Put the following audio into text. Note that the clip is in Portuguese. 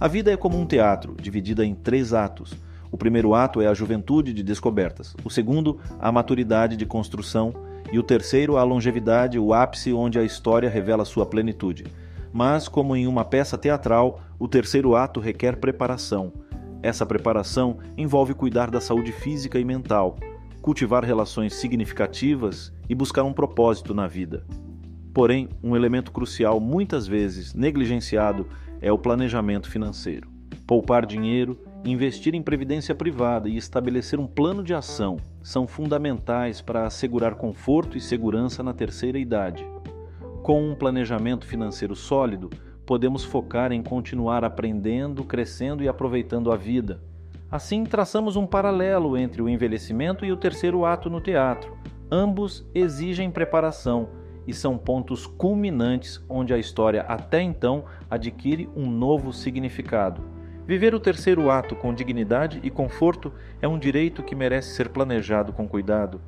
A vida é como um teatro, dividida em três atos. O primeiro ato é a juventude de descobertas, o segundo, a maturidade de construção, e o terceiro, a longevidade, o ápice onde a história revela sua plenitude. Mas, como em uma peça teatral, o terceiro ato requer preparação. Essa preparação envolve cuidar da saúde física e mental, cultivar relações significativas e buscar um propósito na vida. Porém, um elemento crucial, muitas vezes negligenciado, é o planejamento financeiro. Poupar dinheiro, investir em previdência privada e estabelecer um plano de ação são fundamentais para assegurar conforto e segurança na terceira idade. Com um planejamento financeiro sólido, podemos focar em continuar aprendendo, crescendo e aproveitando a vida. Assim, traçamos um paralelo entre o envelhecimento e o terceiro ato no teatro. Ambos exigem preparação e são pontos culminantes onde a história até então adquire um novo significado. Viver o terceiro ato com dignidade e conforto é um direito que merece ser planejado com cuidado.